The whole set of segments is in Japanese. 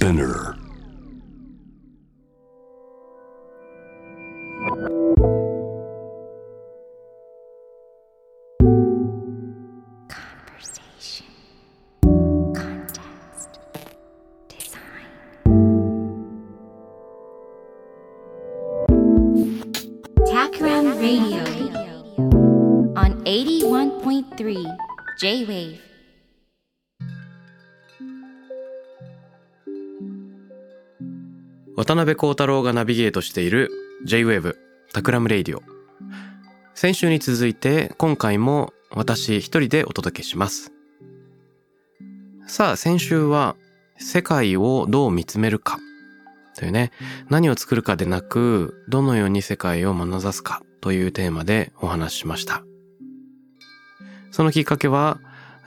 Spinner. 渡邉康太郎がナビゲートしている J-Wave タクラムレイディオ。先週に続いて今回も私一人でお届けします。さあ先週は世界をどう見つめるか。というね何を作るかでなくどのように世界を眼差すか。というテーマでお話ししました。そのきっかけは、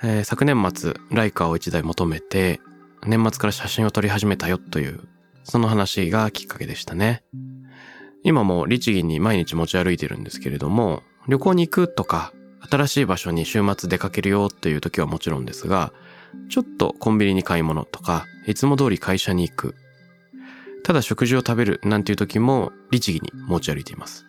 えー、昨年末ライカを一台求めて年末から写真を撮り始めたよというその話がきっかけでしたね。今も律儀に毎日持ち歩いてるんですけれども、旅行に行くとか、新しい場所に週末出かけるよっていう時はもちろんですが、ちょっとコンビニに買い物とか、いつも通り会社に行く。ただ食事を食べるなんていう時も律儀に持ち歩いています。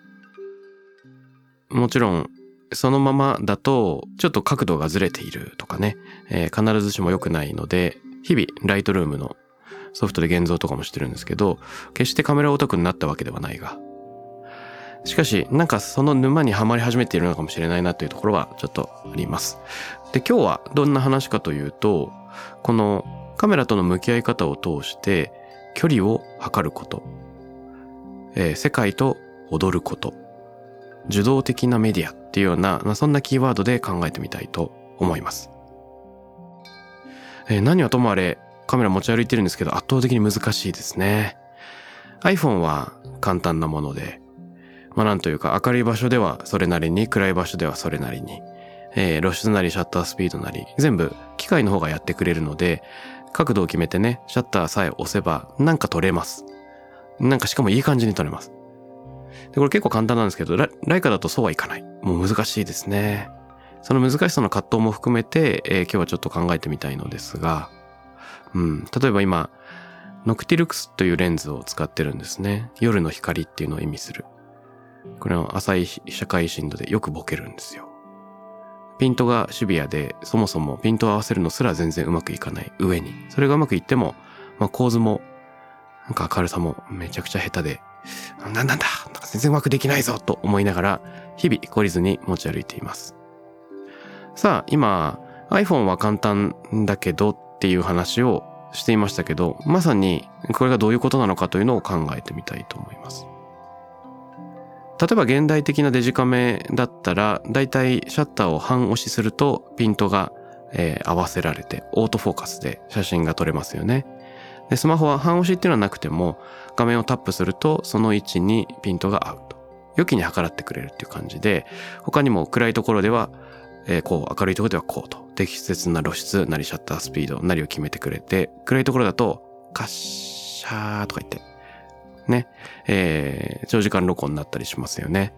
もちろん、そのままだとちょっと角度がずれているとかね、えー、必ずしも良くないので、日々ライトルームのソフトで現像とかもしてるんですけど、決してカメラオタクになったわけではないが。しかし、なんかその沼にはまり始めているのかもしれないなというところはちょっとあります。で、今日はどんな話かというと、このカメラとの向き合い方を通して距離を測ること、えー、世界と踊ること、受動的なメディアっていうような、まあそんなキーワードで考えてみたいと思います。えー、何はともあれ、カメラ持ち歩いてるんですけど圧倒的に難しいですね。iPhone は簡単なもので、まあなんというか明るい場所ではそれなりに、暗い場所ではそれなりに、えー、露出なりシャッタースピードなり、全部機械の方がやってくれるので、角度を決めてね、シャッターさえ押せばなんか撮れます。なんかしかもいい感じに撮れます。で、これ結構簡単なんですけど、ライカだとそうはいかない。もう難しいですね。その難しさの葛藤も含めて、えー、今日はちょっと考えてみたいのですが、うん。例えば今、ノクティルクスというレンズを使ってるんですね。夜の光っていうのを意味する。これは浅い社会深度でよくボケるんですよ。ピントがシビアで、そもそもピントを合わせるのすら全然うまくいかない上に。それがうまくいっても、まあ構図も、なんか明るさもめちゃくちゃ下手で、なんなんだなんか全然うまくできないぞと思いながら、日々懲りずに持ち歩いています。さあ、今、iPhone は簡単だけどっていう話をしていましたけど、まさにこれがどういうことなのかというのを考えてみたいと思います。例えば現代的なデジカメだったら、だいたいシャッターを半押しするとピントが、えー、合わせられて、オートフォーカスで写真が撮れますよね。で、スマホは半押しっていうのはなくても、画面をタップするとその位置にピントが合うと。良きに計らってくれるっていう感じで、他にも暗いところではえー、こう、明るいところではこうと、適切な露出なりシャッタースピードなりを決めてくれて、暗いところだと、カッシャーとか言って、ね、えー、長時間録音になったりしますよね。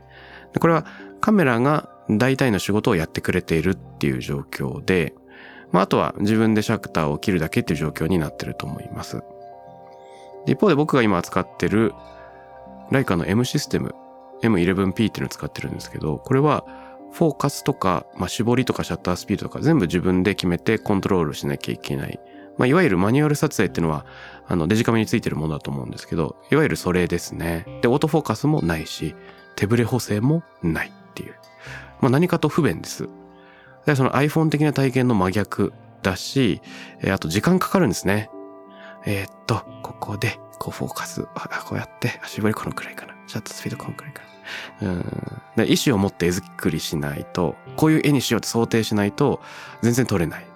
でこれはカメラが大体の仕事をやってくれているっていう状況で、まあ、あとは自分でシャッターを切るだけっていう状況になってると思います。一方で僕が今使ってるライカの M システム M11P っていうのを使ってるんですけど、これはフォーカスとか、まあ、絞りとかシャッタースピードとか全部自分で決めてコントロールしなきゃいけない。まあ、いわゆるマニュアル撮影っていうのは、あの、デジカメについてるものだと思うんですけど、いわゆるそれですね。で、オートフォーカスもないし、手ブレ補正もないっていう。まあ、何かと不便です。で、その iPhone 的な体験の真逆だし、えー、あと時間かかるんですね。えー、っと、ここで、こうフォーカス、あこうやって、絞りこのくらいかな。シャッタースピードこのくらいかな。うん。で意思を持って絵作りしないと、こういう絵にしようって想定しないと、全然撮れない。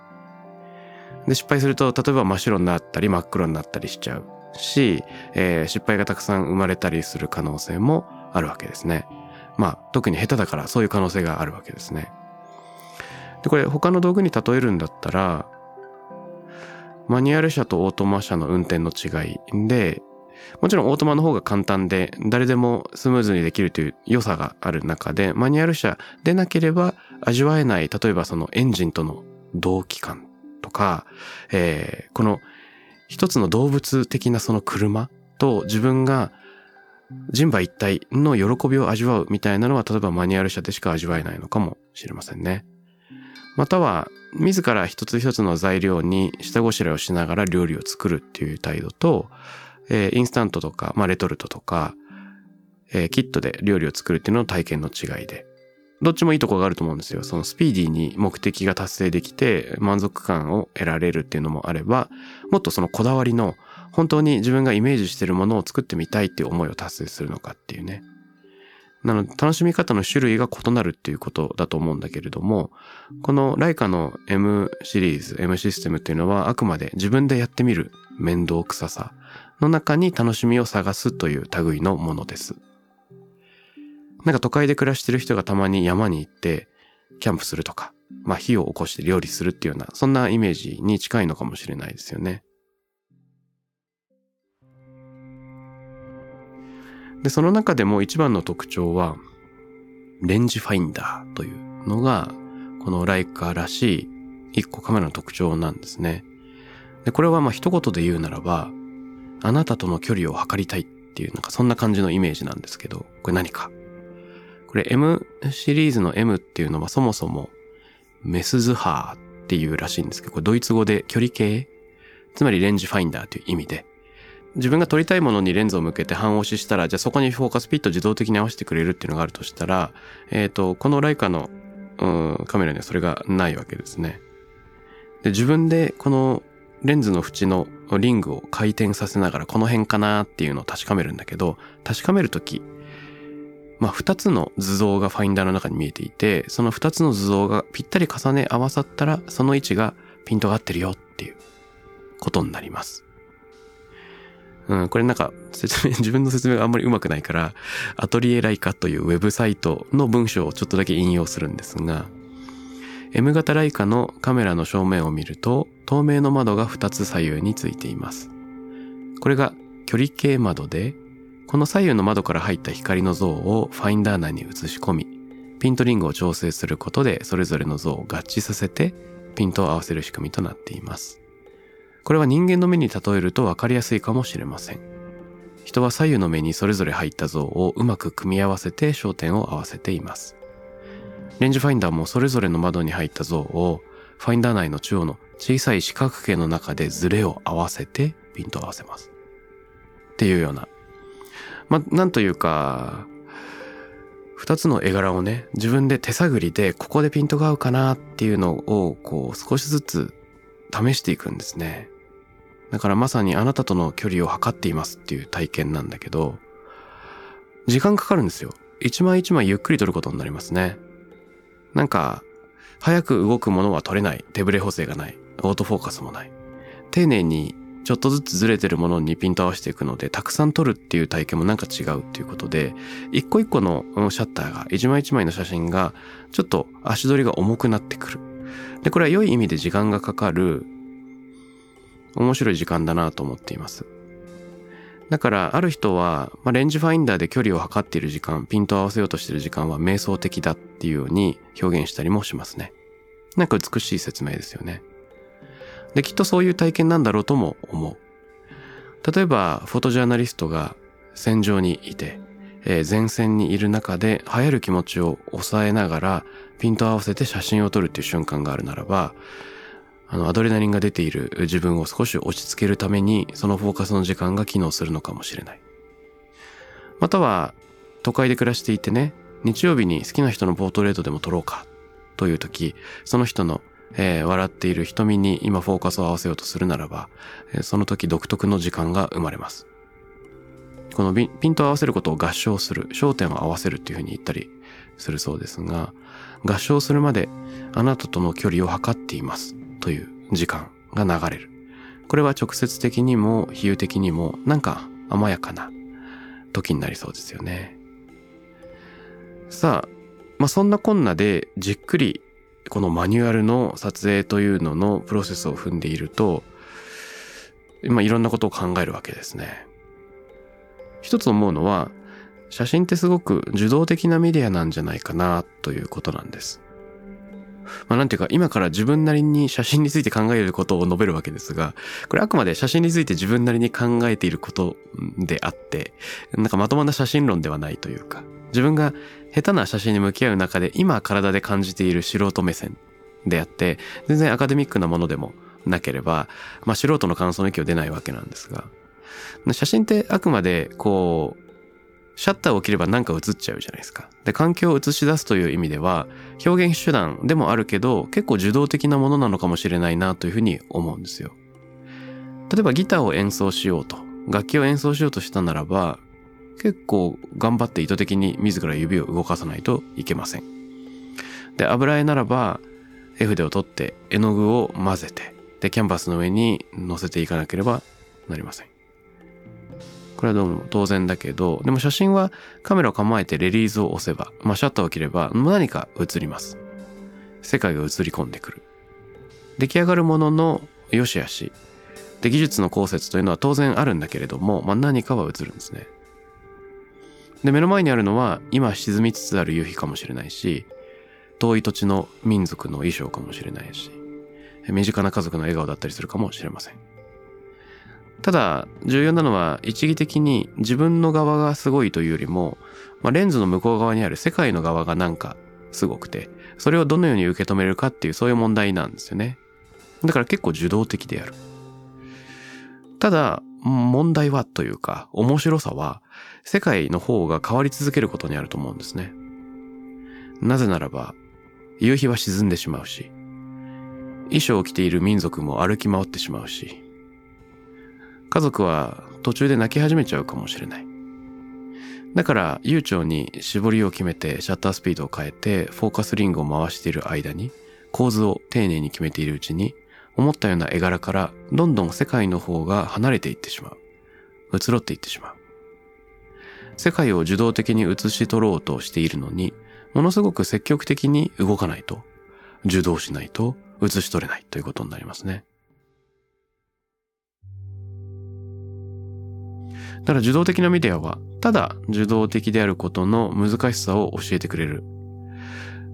で、失敗すると、例えば真っ白になったり真っ黒になったりしちゃうし、えー、失敗がたくさん生まれたりする可能性もあるわけですね。まあ、特に下手だからそういう可能性があるわけですね。で、これ他の道具に例えるんだったら、マニュアル車とオートマ車の運転の違いで、もちろんオートマの方が簡単で、誰でもスムーズにできるという良さがある中で、マニュアル車でなければ味わえない、例えばそのエンジンとの同期感とか、えー、この一つの動物的なその車と自分が人馬一体の喜びを味わうみたいなのは例えばマニュアル車でしか味わえないのかもしれませんね。または自ら一つ一つの材料に下ごしらえをしながら料理を作るっていう態度と、えー、インスタントとか、まあ、レトルトとか、えー、キットで料理を作るっていうのの体験の違いで。どっちもいいとこがあると思うんですよ。そのスピーディーに目的が達成できて満足感を得られるっていうのもあれば、もっとそのこだわりの本当に自分がイメージしてるものを作ってみたいっていう思いを達成するのかっていうね。なので楽しみ方の種類が異なるっていうことだと思うんだけれども、このライカの M シリーズ、M システムっていうのはあくまで自分でやってみる面倒くささの中に楽しみを探すという類のものです。なんか都会で暮らしてる人がたまに山に行ってキャンプするとか、まあ火を起こして料理するっていうような、そんなイメージに近いのかもしれないですよね。で、その中でも一番の特徴は、レンジファインダーというのが、このライカーらしい一個カメラの特徴なんですね。で、これはまあ一言で言うならば、あなたとの距離を測りたいっていう、なんかそんな感じのイメージなんですけど、これ何か？これ M シリーズの M っていうのはそもそもメスズハーっていうらしいんですけど、これドイツ語で距離計？つまりレンジファインダーという意味で、自分が撮りたいものにレンズを向けて半押ししたら、じゃあそこにフォーカスピット自動的に合わせてくれるっていうのがあるとしたら、えっ、ー、と、このライカの、う、カメラにはそれがないわけですね。で、自分でこのレンズの縁のリングを回転させながらこの辺かなっていうのを確かめるんだけど、確かめるとき、まあ、二つの図像がファインダーの中に見えていて、その二つの図像がぴったり重ね合わさったら、その位置がピントが合ってるよっていうことになります。うん、これなんか説明、自分の説明があんまりうまくないから、アトリエライカというウェブサイトの文章をちょっとだけ引用するんですが、M 型ライカのカメラの正面を見ると、透明の窓が2つ左右についています。これが距離計窓で、この左右の窓から入った光の像をファインダー内に映し込み、ピントリングを調整することでそれぞれの像を合致させてピントを合わせる仕組みとなっています。これは人間の目に例えると分かりやすいかもしれません。人は左右の目にそれぞれ入った像をうまく組み合わせて焦点を合わせています。レンジファインダーもそれぞれの窓に入った像をファインダー内の中央の小さい四角形の中でズレを合わせてピントを合わせます。っていうような。まなんというか、二つの絵柄をね、自分で手探りでここでピントが合うかなっていうのをこう少しずつ試していくんですね。だからまさにあなたとの距離を測っていますっていう体験なんだけど、時間かかるんですよ。一枚一枚ゆっくり撮ることになりますね。なんか、早く動くものは撮れない。手ブレ補正がない。オートフォーカスもない。丁寧にちょっとずつずれてるものにピント合わせていくので、たくさん撮るっていう体験もなんか違うっていうことで、一個一個のシャッターが、一枚一枚の写真が、ちょっと足取りが重くなってくる。で、これは良い意味で時間がかかる、面白い時間だなと思っています。だから、ある人は、まあ、レンジファインダーで距離を測っている時間、ピントを合わせようとしている時間は瞑想的だっていうように表現したりもしますね。なんか美しい説明ですよね。で、きっとそういう体験なんだろうとも思う。例えば、フォトジャーナリストが戦場にいて、えー、前線にいる中で流行る気持ちを抑えながらピントを合わせて写真を撮るっていう瞬間があるならば、あの、アドレナリンが出ている自分を少し落ち着けるために、そのフォーカスの時間が機能するのかもしれない。または、都会で暮らしていてね、日曜日に好きな人のポートレートでも撮ろうか、という時、その人の、えー、笑っている瞳に今フォーカスを合わせようとするならば、その時独特の時間が生まれます。このピントを合わせることを合唱する、焦点を合わせるっていうふうに言ったりするそうですが、合唱するまであなたとの距離を測っていますという時間が流れる。これは直接的にも比喩的にもなんか甘やかな時になりそうですよね。さあ、まあ、そんなこんなでじっくりこのマニュアルの撮影というののプロセスを踏んでいると、まあ、いろんなことを考えるわけですね。一つ思うのは、写真ってすごく受動的なメディアなんじゃないかなということなんです。まあなんていうか今から自分なりに写真について考えることを述べるわけですが、これあくまで写真について自分なりに考えていることであって、なんかまともな写真論ではないというか、自分が下手な写真に向き合う中で今体で感じている素人目線であって、全然アカデミックなものでもなければ、まあ素人の感想の域を出ないわけなんですが、写真ってあくまでこう、シャッターを切れば何か映っちゃうじゃないですか。で、環境を映し出すという意味では、表現手段でもあるけど、結構受動的なものなのかもしれないなというふうに思うんですよ。例えばギターを演奏しようと、楽器を演奏しようとしたならば、結構頑張って意図的に自ら指を動かさないといけません。で、油絵ならば、絵筆を取って絵の具を混ぜて、で、キャンバスの上に乗せていかなければなりません。これはどうも当然だけど、でも写真はカメラを構えてレリーズを押せば、まあシャッターを切れば何か映ります。世界が映り込んでくる。出来上がるものの良し悪し。で、技術の考説というのは当然あるんだけれども、まあ何かは映るんですね。で、目の前にあるのは今沈みつつある夕日かもしれないし、遠い土地の民族の衣装かもしれないし、身近な家族の笑顔だったりするかもしれません。ただ、重要なのは一義的に自分の側がすごいというよりも、まあ、レンズの向こう側にある世界の側がなんかすごくて、それをどのように受け止めるかっていうそういう問題なんですよね。だから結構受動的である。ただ、問題はというか、面白さは、世界の方が変わり続けることにあると思うんですね。なぜならば、夕日は沈んでしまうし、衣装を着ている民族も歩き回ってしまうし、家族は途中で泣き始めちゃうかもしれない。だから悠長に絞りを決めてシャッタースピードを変えてフォーカスリングを回している間に構図を丁寧に決めているうちに思ったような絵柄からどんどん世界の方が離れていってしまう。移ろっていってしまう。世界を受動的に映し取ろうとしているのに、ものすごく積極的に動かないと、受動しないと映し取れないということになりますね。ただ受動的なメディアは、ただ受動的であることの難しさを教えてくれる。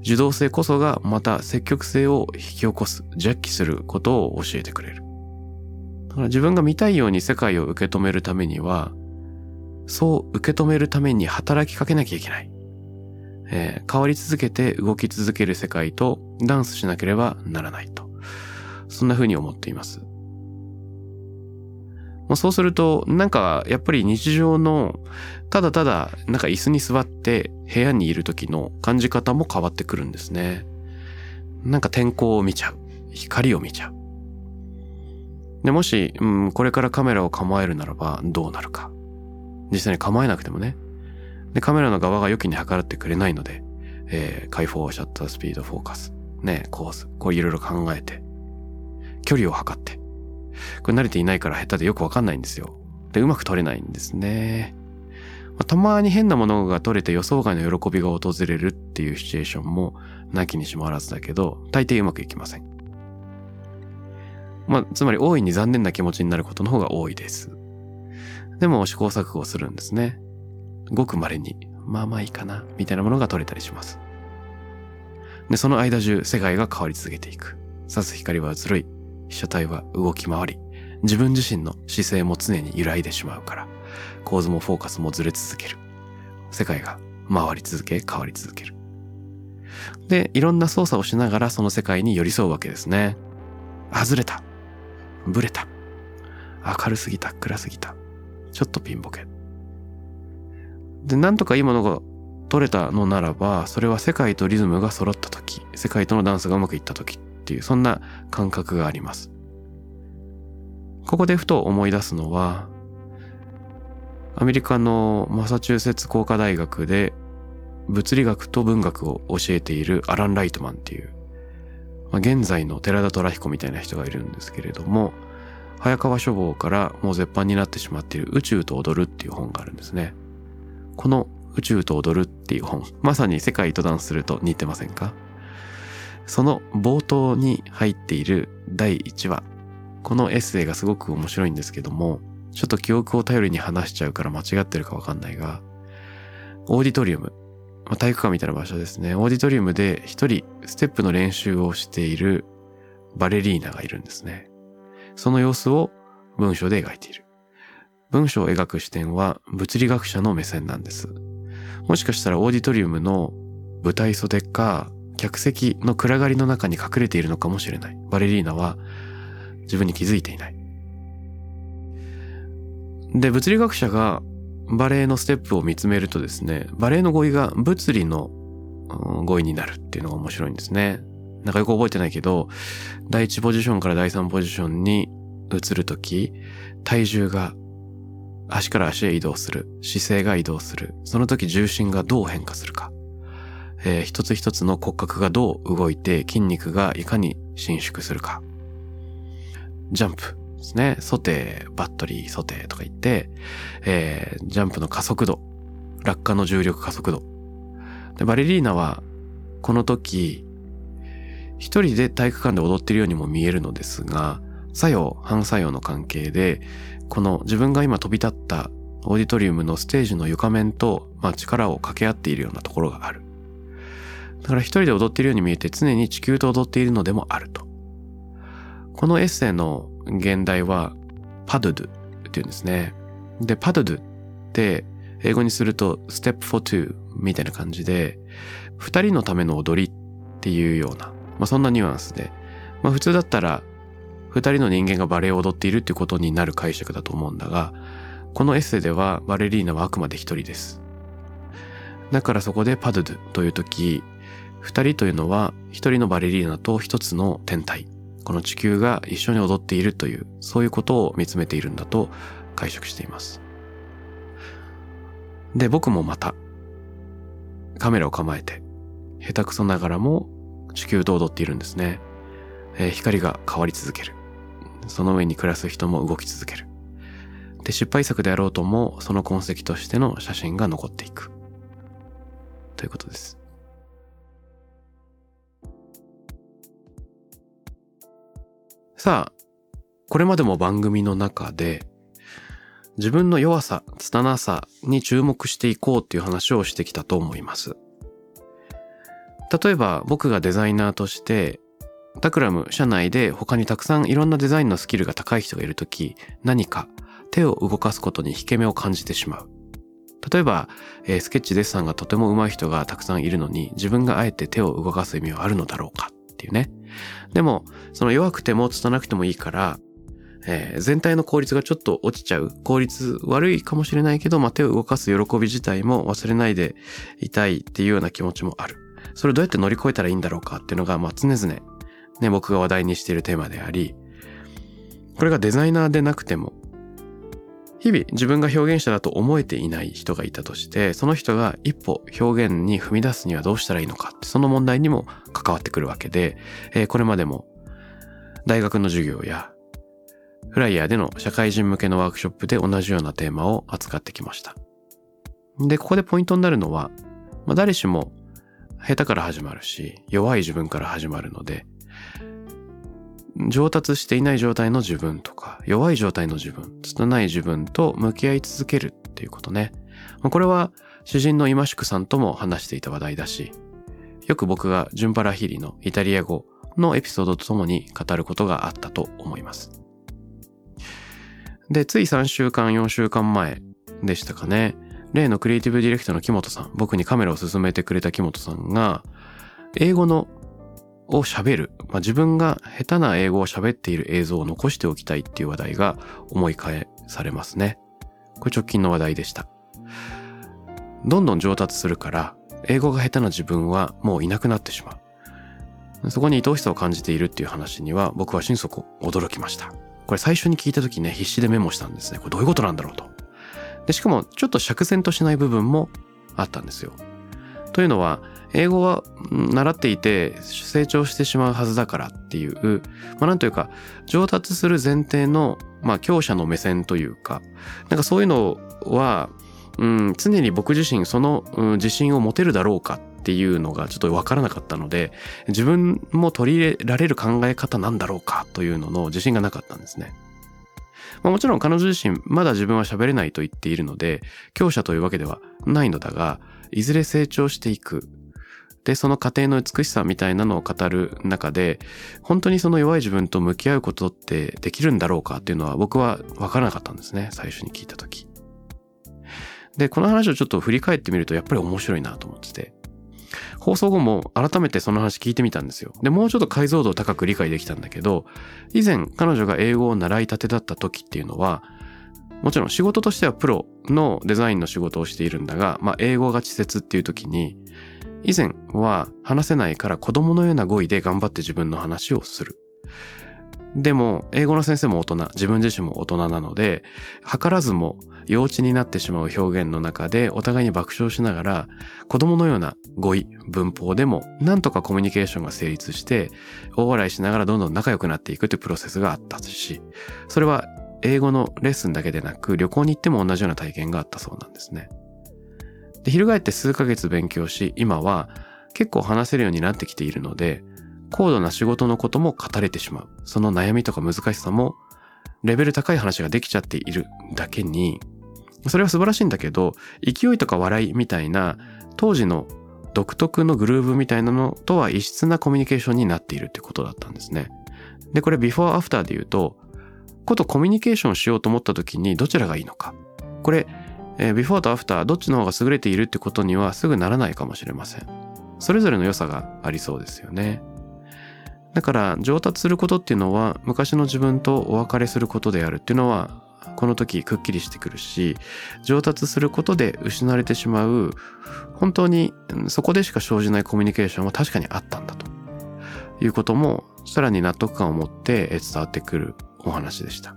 受動性こそがまた積極性を引き起こす、ジャッキすることを教えてくれる。だから自分が見たいように世界を受け止めるためには、そう受け止めるために働きかけなきゃいけない。えー、変わり続けて動き続ける世界とダンスしなければならないと。そんな風に思っています。もうそうすると、なんかやっぱり日常のただただなんか椅子に座って部屋にいる時の感じ方も変わってくるんですね。なんか天候を見ちゃう。光を見ちゃう。で、もし、うん、これからカメラを構えるならばどうなるか。実際に構えなくてもね。で、カメラの側が良きに計らってくれないので、えー、開放、シャッタースピード、フォーカス、ね、コース、こういろいろ考えて、距離を測って、これ慣れていないから下手でよくわかんないんですよ。で、うまく撮れないんですね。まあ、たまに変なものが撮れて予想外の喜びが訪れるっていうシチュエーションもなきにしもあらずだけど、大抵うまくいきません。まあ、つまり大いに残念な気持ちになることの方が多いです。でも試行錯誤するんですね。ごく稀に、まあまあいいかな、みたいなものが撮れたりします。で、その間中世界が変わり続けていく。刺す光はずるい。被写体は動き回り、自分自身の姿勢も常に揺らいでしまうから、構図もフォーカスもずれ続ける。世界が回り続け、変わり続ける。で、いろんな操作をしながらその世界に寄り添うわけですね。外れた。ブレた。明るすぎた。暗すぎた。ちょっとピンボケ。で、なんとかいいものが取れたのならば、それは世界とリズムが揃った時、世界とのダンスがうまくいった時っていう、そんな感覚があります。ここでふと思い出すのは、アメリカのマサチューセッツ工科大学で物理学と文学を教えているアラン・ライトマンっていう、まあ、現在の寺田虎彦みたいな人がいるんですけれども、早川書房からもう絶版になってしまっている宇宙と踊るっていう本があるんですね。この宇宙と踊るっていう本、まさに世界とダンスすると似てませんか？その冒頭に入っている第1話。このエッセイがすごく面白いんですけども、ちょっと記憶を頼りに話しちゃうから間違ってるかわかんないが、オーディトリウム、まあ、体育館みたいな場所ですね。オーディトリウムで一人ステップの練習をしているバレリーナがいるんですね。その様子を文章で描いている。文章を描く視点は物理学者の目線なんです。もしかしたらオーディトリウムの舞台袖か客席の暗がりの中に隠れているのかもしれない。バレリーナは自分に気づいていない。で、物理学者がバレエのステップを見つめるとですね、バレエの語彙が物理の語彙になるっていうのが面白いんですね。なんかよく覚えてないけど、第1ポジションから第3ポジションに移るとき、体重が足から足へ移動する、姿勢が移動する、その時重心がどう変化するか、えー、一つ一つの骨格がどう動いて筋肉がいかに伸縮するか。ジャンプですね。ソテー、バットリー、ソテーとか言って、えー、ジャンプの加速度、落下の重力加速度。でバレリーナは、この時、一人で体育館で踊ってるようにも見えるのですが、作用、反作用の関係で、この自分が今飛び立ったオーディトリウムのステージの床面と、まあ、力を掛け合っているようなところがある。だから一人で踊っているように見えて常に地球と踊っているのでもあると。このエッセイの現代はパドゥドゥっていうんですね。で、パドゥドゥって英語にすると step for two みたいな感じで、二人のための踊りっていうような、まあそんなニュアンスで、まあ普通だったら二人の人間がバレエを踊っているっていうことになる解釈だと思うんだが、このエッセイではバレリーナはあくまで一人です。だからそこでパドゥドゥという時、二人というのは一人のバレリーナと一つの天体。この地球が一緒に踊っているという、そういうことを見つめているんだと解釈しています。で、僕もまた、カメラを構えて、下手くそながらも地球と踊っているんですね。えー、光が変わり続ける。その上に暮らす人も動き続ける。で、失敗作であろうとも、その痕跡としての写真が残っていく。ということです。さあ、これまでも番組の中で、自分の弱さ、拙さに注目していこうっていう話をしてきたと思います。例えば僕がデザイナーとしてタクラム社内で他にたくさんいろんなデザインのスキルが高い人がいるとき何か手を動かすことに引け目を感じてしまう。例えば、えー、スケッチデッサンがとても上手い人がたくさんいるのに自分があえて手を動かす意味はあるのだろうかっていうね。でも、その弱くても拙くてもいいから、えー、全体の効率がちょっと落ちちゃう。効率悪いかもしれないけど、まあ、手を動かす喜び自体も忘れないでいたいっていうような気持ちもある。それをどうやって乗り越えたらいいんだろうかっていうのが、まあ、常々、ね、僕が話題にしているテーマであり、これがデザイナーでなくても、日々自分が表現者だと思えていない人がいたとして、その人が一歩表現に踏み出すにはどうしたらいいのかって、その問題にも関わってくるわけで、えー、これまでも大学の授業やフライヤーでの社会人向けのワークショップで同じようなテーマを扱ってきました。で、ここでポイントになるのは、まあ、誰しも下手から始まるし、弱い自分から始まるので、上達していない状態の自分とか、弱い状態の自分、拙い自分と向き合い続けるっていうことね。これは主人の今宿さんとも話していた話題だし、よく僕がジュンパラヒリのイタリア語のエピソードとともに語ることがあったと思います。で、つい3週間、4週間前でしたかね。例のクリエイティブディレクターの木本さん、僕にカメラを進めてくれた木本さんが、英語のを喋る、まあ、自分が下手な英語を喋っている映像を残しておきたいっていう話題が思い返されますね。これ直近の話題でした。どんどん上達するから、英語が下手な自分はもういなくなってしまう。そこに愛おしさを感じているっていう話には僕は心底驚きました。これ最初に聞いた時ね、必死でメモしたんですね。これどういうことなんだろうと。で、しかもちょっと釈然としない部分もあったんですよ。というのは、英語は習っていて成長してしまうはずだからっていう、まあなんというか、上達する前提の、まあ強者の目線というか、なんかそういうのは、うん、常に僕自身その、うん、自信を持てるだろうかっていうのがちょっとわからなかったので、自分も取り入れられる考え方なんだろうかというのの自信がなかったんですね。まあ、もちろん彼女自身まだ自分は喋れないと言っているので、強者というわけではないのだが、いずれ成長していく。で、その過程の美しさみたいなのを語る中で、本当にその弱い自分と向き合うことってできるんだろうかっていうのは僕は分からなかったんですね。最初に聞いた時。で、この話をちょっと振り返ってみるとやっぱり面白いなと思ってて。放送後も改めてその話聞いてみたんですよ。で、もうちょっと解像度を高く理解できたんだけど、以前彼女が英語を習いたてだった時っていうのは、もちろん仕事としてはプロのデザインの仕事をしているんだが、まあ英語が稚拙っていう時に、以前は話せないから子供のような語彙で頑張って自分の話をする。でも、英語の先生も大人、自分自身も大人なので、図らずも幼稚になってしまう表現の中でお互いに爆笑しながら、子供のような語彙、文法でも、なんとかコミュニケーションが成立して、大笑いしながらどんどん仲良くなっていくというプロセスがあったし、それは英語のレッスンだけでなく、旅行に行っても同じような体験があったそうなんですね。で、翻って数ヶ月勉強し、今は結構話せるようになってきているので、高度な仕事のことも語れてしまう。その悩みとか難しさも、レベル高い話ができちゃっているだけに、それは素晴らしいんだけど、勢いとか笑いみたいな、当時の独特のグルーブみたいなのとは異質なコミュニケーションになっているってことだったんですね。で、これビフォーアフターで言うと、ことコミュニケーションしようと思った時にどちらがいいのか。これ、えー、ビフォーとアフターどっちの方が優れているってことにはすぐならないかもしれません。それぞれの良さがありそうですよね。だから上達することっていうのは昔の自分とお別れすることであるっていうのはこの時くっきりしてくるし上達することで失われてしまう本当にそこでしか生じないコミュニケーションは確かにあったんだということもさらに納得感を持って伝わってくるお話でした。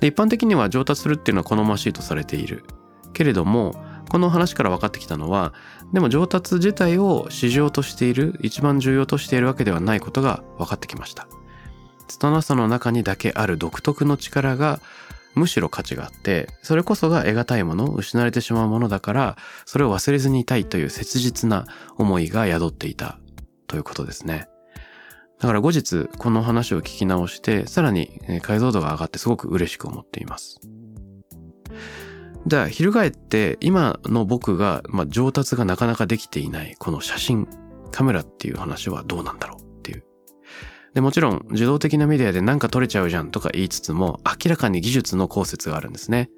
で一般的には上達するっていうのは好ましいとされている。けれどもこの話から分かってきたのはでも上達自体を市場としている一番重要としているわけではないことが分かってきました。拙さの中にだけある独特の力がむしろ価値があってそれこそが得難いもの失われてしまうものだからそれを忘れずにいたいという切実な思いが宿っていたということですね。だから後日この話を聞き直してさらに解像度が上がってすごく嬉しく思っています。じゃあ翻って今の僕が、まあ、上達がなかなかできていないこの写真カメラっていう話はどうなんだろうっていう。でもちろん受動的なメディアでなんか撮れちゃうじゃんとか言いつつも明らかに技術の功説があるんですね。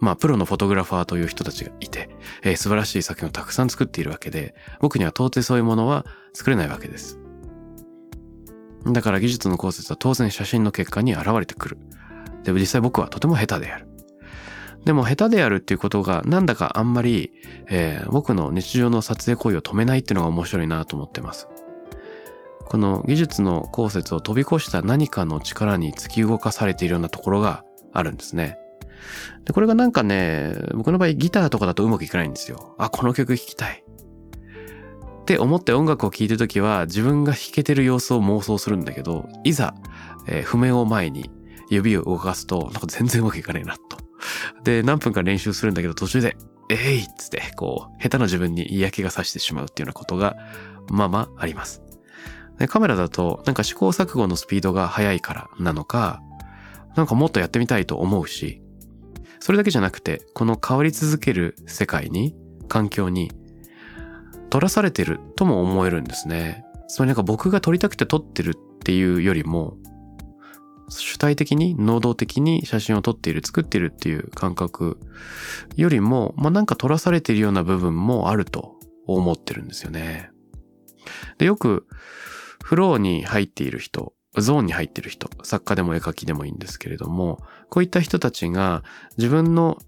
まあプロのフォトグラファーという人たちがいて、えー、素晴らしい作品をたくさん作っているわけで僕には到底そういうものは作れないわけです。だから技術の功説は当然写真の結果に現れてくる。でも、実際僕はとても下手である。でも下手であるっていうことがなんだかあんまり、えー、僕の日常の撮影行為を止めないっていうのが面白いなと思ってます。この技術の功説を飛び越した何かの力に突き動かされているようなところがあるんですね。で、これがなんかね、僕の場合ギターとかだとうまくいかないんですよ。あ、この曲聴きたい。って思って音楽を聴いてる時は自分が弾けてる様子を妄想するんだけど、いざ、えー、譜面を前に指を動かすと、なんか全然うまくいかねえなと。で、何分か練習するんだけど途中で、えいっつって、こう、下手な自分に嫌気がさしてしまうっていうようなことが、まあまああります。でカメラだと、なんか試行錯誤のスピードが速いからなのか、なんかもっとやってみたいと思うし、それだけじゃなくて、この変わり続ける世界に、環境に撮らされてるとも思えるんですね。つまりなんか僕が撮りたくて撮ってるっていうよりも、主体的に、能動的に写真を撮っている、作っているっていう感覚よりも、まあ、なんか撮らされているような部分もあると思ってるんですよね。で、よく、フローに入っている人、ゾーンに入っている人、作家でも絵描きでもいいんですけれども、こういった人たちが自分の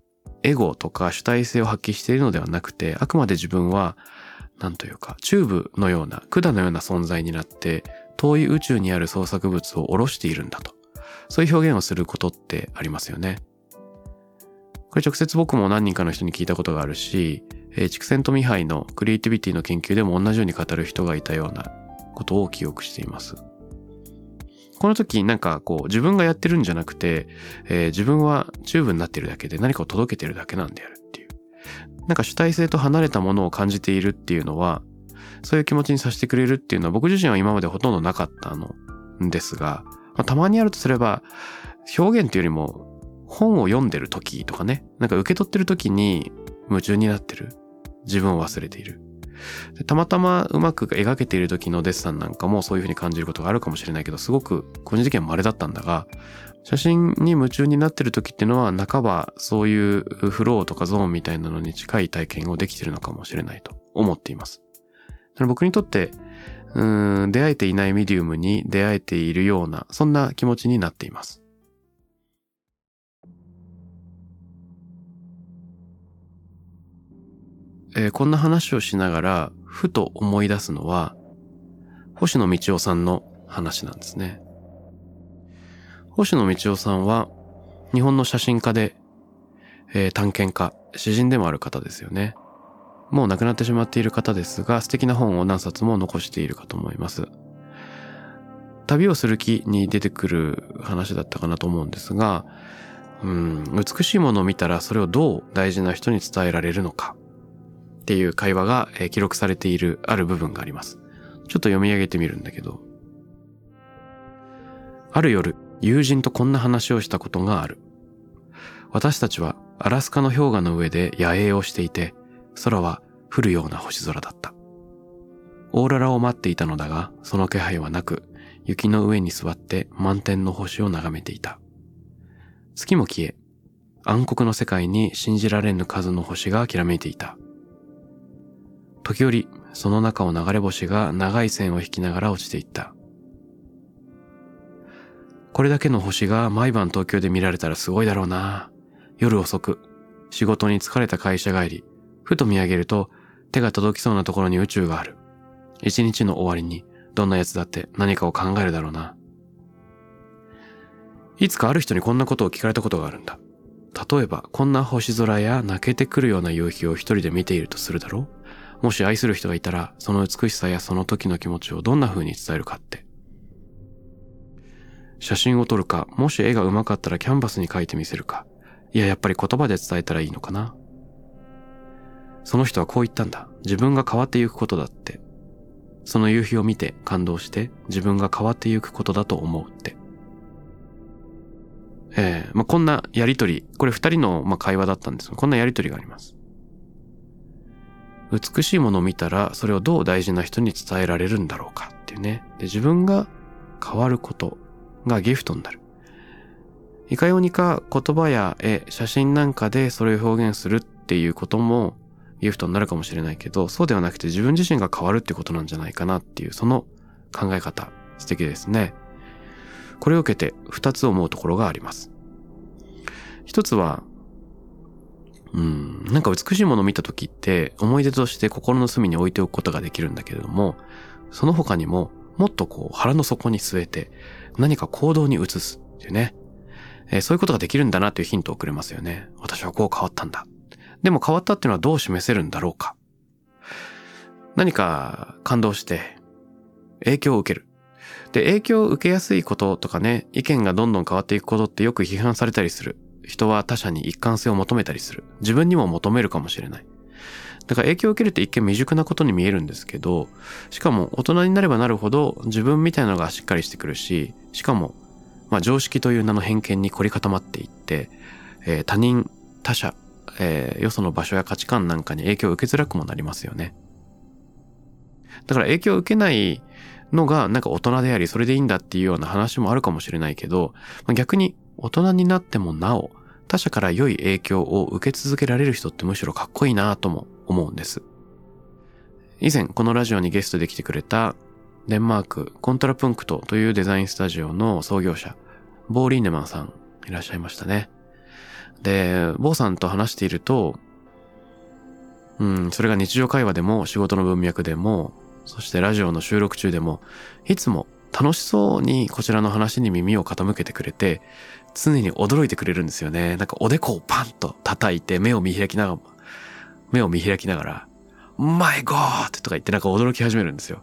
エゴとか主体性を発揮しているのではなくて、あくまで自分はなんというか、チューブのような、管のような存在になって、遠い宇宙にある創作物を下ろしているんだと。そういう表現をすることってありますよね。これ直接僕も何人かの人に聞いたことがあるし、えー、畜生とミハイのクリエイティビティの研究でも同じように語る人がいたようなことを記憶しています。この時なんかこう自分がやってるんじゃなくて、えー、自分はチューブになってるだけで何かを届けてるだけなんである。なんか主体性と離れたものを感じているっていうのは、そういう気持ちにさせてくれるっていうのは僕自身は今までほとんどなかったのですが、まあ、たまにあるとすれば、表現っていうよりも本を読んでる時とかね、なんか受け取ってる時に夢中になってる。自分を忘れている。たまたまうまく描けている時のデッサンなんかもそういう風に感じることがあるかもしれないけど、すごく個人的には稀だったんだが、写真に夢中になってる時っていうのは半ばそういうフローとかゾーンみたいなのに近い体験をできてるのかもしれないと思っています。僕にとってうん出会えていないメディウムに出会えているようなそんな気持ちになっています。えー、こんな話をしながらふと思い出すのは星野道夫さんの話なんですね。星野道夫さんは日本の写真家で、えー、探検家、詩人でもある方ですよね。もう亡くなってしまっている方ですが、素敵な本を何冊も残しているかと思います。旅をする気に出てくる話だったかなと思うんですが、うん、美しいものを見たらそれをどう大事な人に伝えられるのかっていう会話が記録されているある部分があります。ちょっと読み上げてみるんだけど。ある夜、友人とこんな話をしたことがある。私たちはアラスカの氷河の上で野営をしていて、空は降るような星空だった。オーロラを待っていたのだが、その気配はなく、雪の上に座って満天の星を眺めていた。月も消え、暗黒の世界に信じられぬ数の星がきらめていた。時折、その中を流れ星が長い線を引きながら落ちていった。これだけの星が毎晩東京で見られたらすごいだろうな。夜遅く、仕事に疲れた会社帰り、ふと見上げると手が届きそうなところに宇宙がある。一日の終わりにどんな奴だって何かを考えるだろうな。いつかある人にこんなことを聞かれたことがあるんだ。例えば、こんな星空や泣けてくるような夕日を一人で見ているとするだろうもし愛する人がいたら、その美しさやその時の気持ちをどんな風に伝えるかって。写真を撮るか、もし絵が上手かったらキャンバスに描いてみせるか。いや、やっぱり言葉で伝えたらいいのかな。その人はこう言ったんだ。自分が変わってゆくことだって。その夕日を見て感動して自分が変わってゆくことだと思うって。ええー、まあ、こんなやりとり、これ二人のま会話だったんですが、こんなやりとりがあります。美しいものを見たら、それをどう大事な人に伝えられるんだろうかっていうね。で、自分が変わることがギフトになる。いかようにか言葉や絵、写真なんかでそれを表現するっていうこともギフトになるかもしれないけど、そうではなくて自分自身が変わるってことなんじゃないかなっていう、その考え方、素敵ですね。これを受けて二つ思うところがあります。一つは、うん、なんか美しいものを見た時って思い出として心の隅に置いておくことができるんだけれども、その他にももっとこう腹の底に据えて何か行動に移すっていうね、えー、そういうことができるんだなというヒントをくれますよね。私はこう変わったんだ。でも変わったっていうのはどう示せるんだろうか。何か感動して影響を受ける。で、影響を受けやすいこととかね、意見がどんどん変わっていくことってよく批判されたりする。人は他者に一貫性を求めたりする。自分にも求めるかもしれない。だから影響を受けるって一見未熟なことに見えるんですけど、しかも大人になればなるほど自分みたいなのがしっかりしてくるし、しかも、まあ常識という名の偏見に凝り固まっていって、えー、他人、他者、えー、よその場所や価値観なんかに影響を受けづらくもなりますよね。だから影響を受けないのがなんか大人でありそれでいいんだっていうような話もあるかもしれないけど、逆に大人になってもなお他者から良い影響を受け続けられる人ってむしろかっこいいなとも思うんです。以前このラジオにゲストで来てくれたデンマークコントラプンクトというデザインスタジオの創業者、ボーリーネマンさんいらっしゃいましたね。で、坊さんと話していると、うん、それが日常会話でも仕事の文脈でも、そしてラジオの収録中でも、いつも楽しそうにこちらの話に耳を傾けてくれて、常に驚いてくれるんですよね。なんかおでこをパンと叩いて目を見開きながら、目を見開きながら、マイゴーってとか言ってなんか驚き始めるんですよ。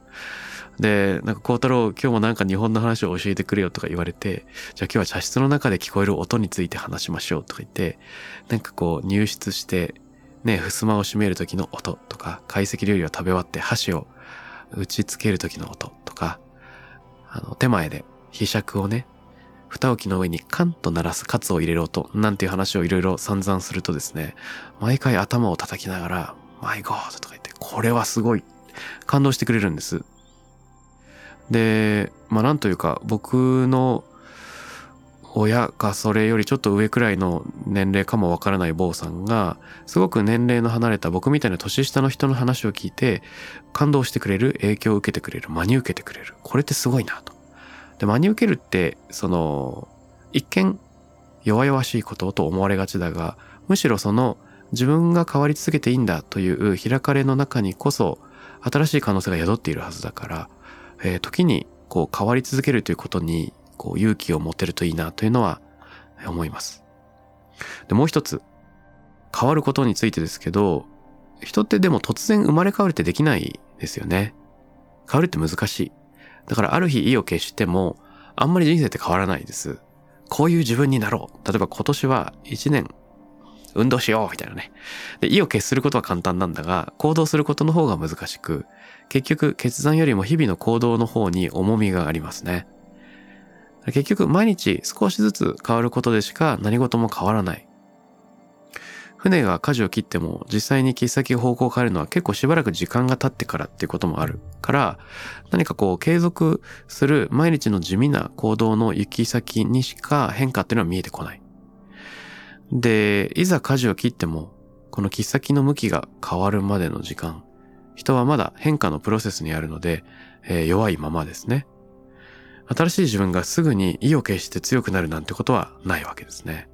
で、なんか孝太郎今日もなんか日本の話を教えてくれよとか言われて、じゃあ今日は茶室の中で聞こえる音について話しましょうとか言って、なんかこう入室して、ね、襖を閉める時の音とか、懐石料理を食べ終わって箸を打ちつける時の音とか、あの、手前で、被釈をね、蓋置きの上にカンと鳴らすカツを入れる音なんていう話をいろいろ散々するとですね、毎回頭を叩きながら、マイゴーとか言って、これはすごい感動してくれるんです。で、まあなんというか僕の親かそれよりちょっと上くらいの年齢かもわからない坊さんが、すごく年齢の離れた僕みたいな年下の人の話を聞いて、感動してくれる、影響を受けてくれる、真に受けてくれる。これってすごいなと。で、真に受けるって、その、一見弱々しいことと思われがちだが、むしろその自分が変わり続けていいんだという開かれの中にこそ、新しい可能性が宿っているはずだから、えー、時にこう変わり続けるということにこう勇気を持てるといいなというのは思います。で、もう一つ、変わることについてですけど、人ってでも突然生まれ変わるってできないですよね。変わるって難しい。だからある日意を決しても、あんまり人生って変わらないです。こういう自分になろう。例えば今年は一年運動しようみたいなね。で、意を決することは簡単なんだが、行動することの方が難しく、結局決断よりも日々の行動の方に重みがありますね。結局毎日少しずつ変わることでしか何事も変わらない。船が舵を切っても実際に切っ先方向を変えるのは結構しばらく時間が経ってからっていうこともあるから何かこう継続する毎日の地味な行動の行き先にしか変化っていうのは見えてこない。で、いざ舵を切ってもこの切っ先の向きが変わるまでの時間人はまだ変化のプロセスにあるので、えー、弱いままですね。新しい自分がすぐに意を決して強くなるなんてことはないわけですね。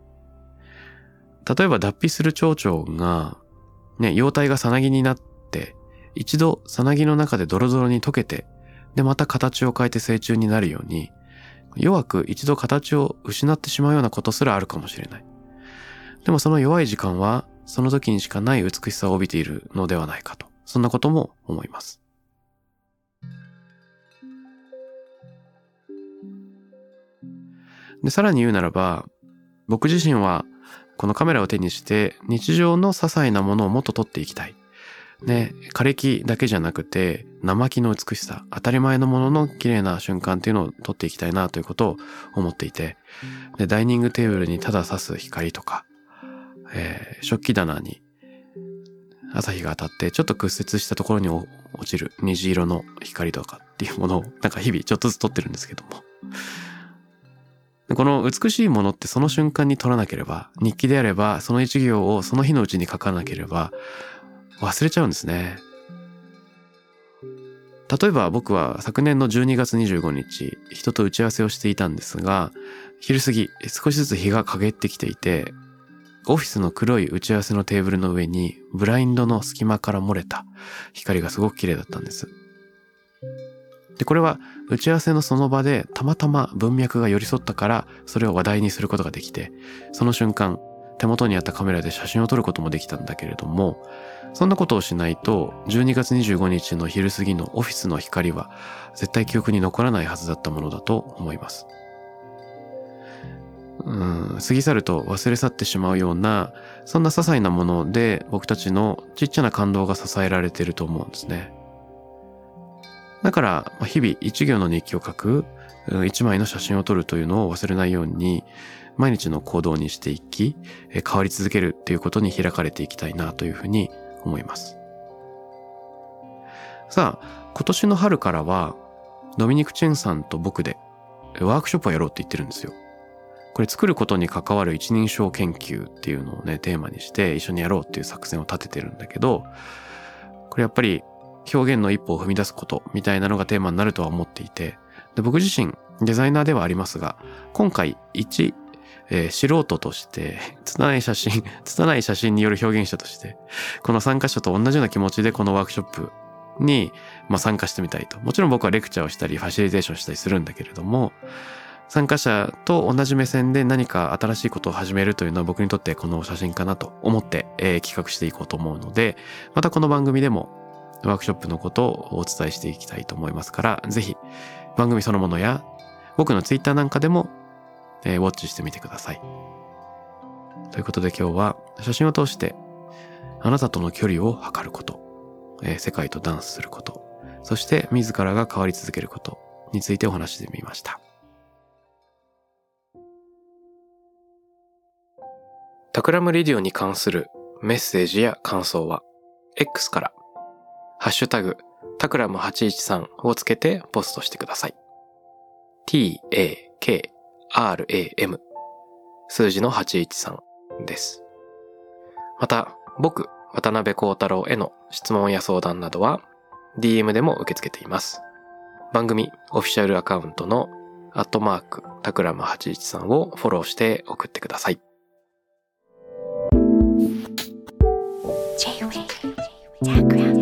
例えば脱皮する蝶々が、ね、幼体がさなぎになって、一度さなぎの中でドロドロに溶けて、でまた形を変えて成虫になるように、弱く一度形を失ってしまうようなことすらあるかもしれない。でもその弱い時間は、その時にしかない美しさを帯びているのではないかと。そんなことも思います。で、さらに言うならば、僕自身はこのカメラを手にして日常の些細なものをもっと撮っていきたい。ね、枯れ木だけじゃなくて生木の美しさ、当たり前のものの綺麗な瞬間っていうのを撮っていきたいなということを思っていて、でダイニングテーブルにただ差す光とか、えー、食器棚に朝日が当たってちょっと屈折したところに落ちる虹色の光とかっていうものをなんか日々ちょっとずつ撮ってるんですけども、この美しいものってその瞬間に撮らなければ、日記であればその一行をその日のうちに書かなければ忘れちゃうんですね。例えば僕は昨年の12月25日、人と打ち合わせをしていたんですが、昼過ぎ少しずつ日が陰ってきていて、オフィスの黒い打ち合わせのテーブルの上にブラインドの隙間から漏れた光がすごく綺麗だったんです。で、これは打ち合わせのその場でたまたま文脈が寄り添ったからそれを話題にすることができて、その瞬間手元にあったカメラで写真を撮ることもできたんだけれども、そんなことをしないと12月25日の昼過ぎのオフィスの光は絶対記憶に残らないはずだったものだと思います。うん、過ぎ去ると忘れ去ってしまうような、そんな些細なもので僕たちのちっちゃな感動が支えられていると思うんですね。だから、日々一行の日記を書く、一枚の写真を撮るというのを忘れないように、毎日の行動にしていき、変わり続けるっていうことに開かれていきたいなというふうに思います。さあ、今年の春からは、ドミニク・チェンさんと僕でワークショップをやろうって言ってるんですよ。これ作ることに関わる一人称研究っていうのをね、テーマにして一緒にやろうっていう作戦を立ててるんだけど、これやっぱり表現の一歩を踏み出すことみたいなのがテーマになるとは思っていて、で僕自身デザイナーではありますが、今回一、えー、素人として、拙い写真、拙い写真による表現者として、この参加者と同じような気持ちでこのワークショップに、まあ、参加してみたいと。もちろん僕はレクチャーをしたり、ファシリテーションしたりするんだけれども、参加者と同じ目線で何か新しいことを始めるというのは僕にとってこの写真かなと思って、えー、企画していこうと思うので、またこの番組でもワークショップのことをお伝えしていきたいと思いますから、ぜひ番組そのものや僕のツイッターなんかでも、えー、ウォッチしてみてください。ということで今日は写真を通してあなたとの距離を測ること、えー、世界とダンスすること、そして自らが変わり続けることについてお話してみました。タクラムレディオに関するメッセージや感想は X からハッシュタグタクラム813をつけてポストしてください。t-a-k-r-a-m 数字の813です。また、僕、渡邉康太郎への質問や相談などは DM でも受け付けています。番組オフィシャルアカウントのアットマークタクラム813をフォローして送ってください。J-Way. J-Way.